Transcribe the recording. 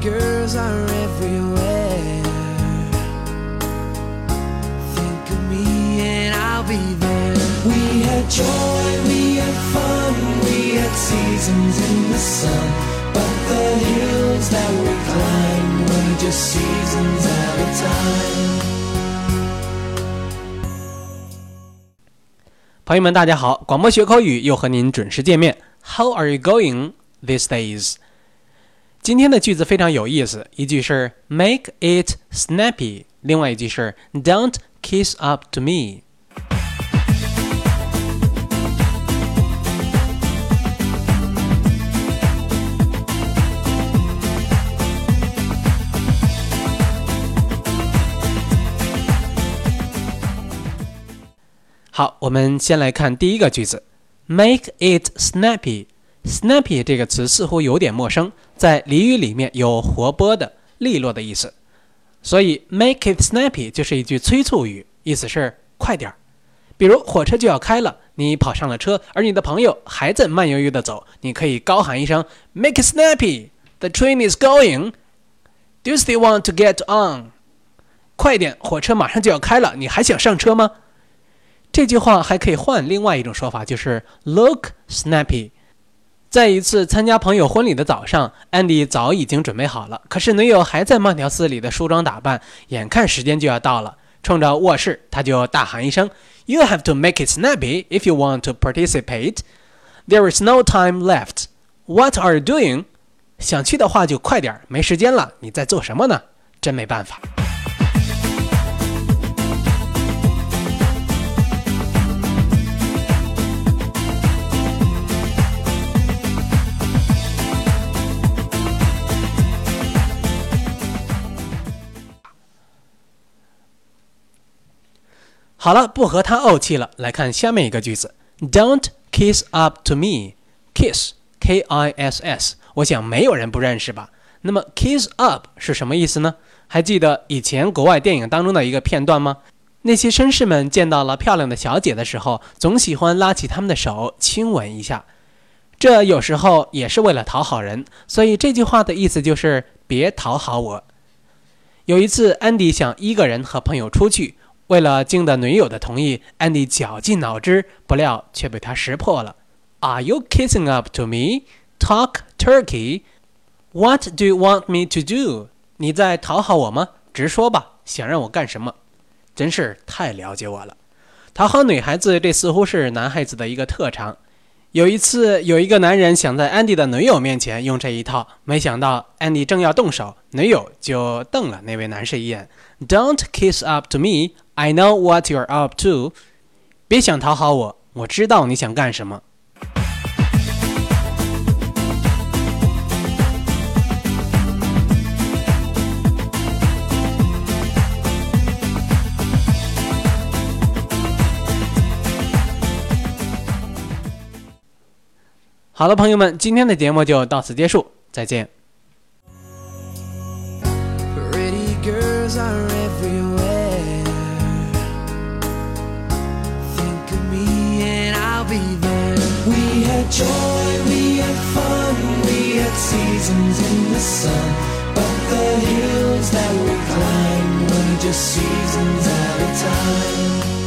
girls are everywhere. Think of me and I'll be there. We had joy, we had fun, we had seasons in the sun. But the hills that we climbed were just seasons at a time. 朋友们，大家好！广播学口语又和您准时见面。How are you going these days？ 今天的句子非常有意思，一句是 Make it snappy，另外一句是 Don't kiss up to me。好，我们先来看第一个句子，Make it snappy。 Snappy 这个词似乎有点陌生，在俚语里面有活泼的、利落的意思，所以 make it snappy 就是一句催促语，意思是快点儿。比如火车就要开了，你跑上了车，而你的朋友还在慢悠悠地走，你可以高喊一声 Make it snappy! The train is going. Do you still want to get on? 快点，火车马上就要开了，你还想上车吗？这句话还可以换另外一种说法，就是 look snappy。在一次参加朋友婚礼的早上，安迪早已经准备好了，可是女友还在慢条斯理的梳妆打扮，眼看时间就要到了，冲着卧室他就大喊一声：“You have to make it snappy if you want to participate. There is no time left. What are you doing？” 想去的话就快点，没时间了，你在做什么呢？真没办法。好了，不和他怄气了。来看下面一个句子：Don't kiss up to me. Kiss, K-I-S-S。我想没有人不认识吧？那么 kiss up 是什么意思呢？还记得以前国外电影当中的一个片段吗？那些绅士们见到了漂亮的小姐的时候，总喜欢拉起他们的手亲吻一下。这有时候也是为了讨好人，所以这句话的意思就是别讨好我。有一次，安迪想一个人和朋友出去。为了经得女友的同意，安迪绞尽脑汁，不料却被他识破了。Are you kissing up to me? Talk turkey. What do you want me to do? 你在讨好我吗？直说吧，想让我干什么？真是太了解我了。讨好女孩子，这似乎是男孩子的一个特长。有一次，有一个男人想在安迪的女友面前用这一套，没想到安迪正要动手，女友就瞪了那位男士一眼。Don't kiss up to me. I know what you're up to. 别想讨好我，我知道你想干什么。好了，朋友们，今天的节目就到此结束，再见。Joy, we had fun, we had seasons in the sun. But the hills that we climbed were just seasons at a time.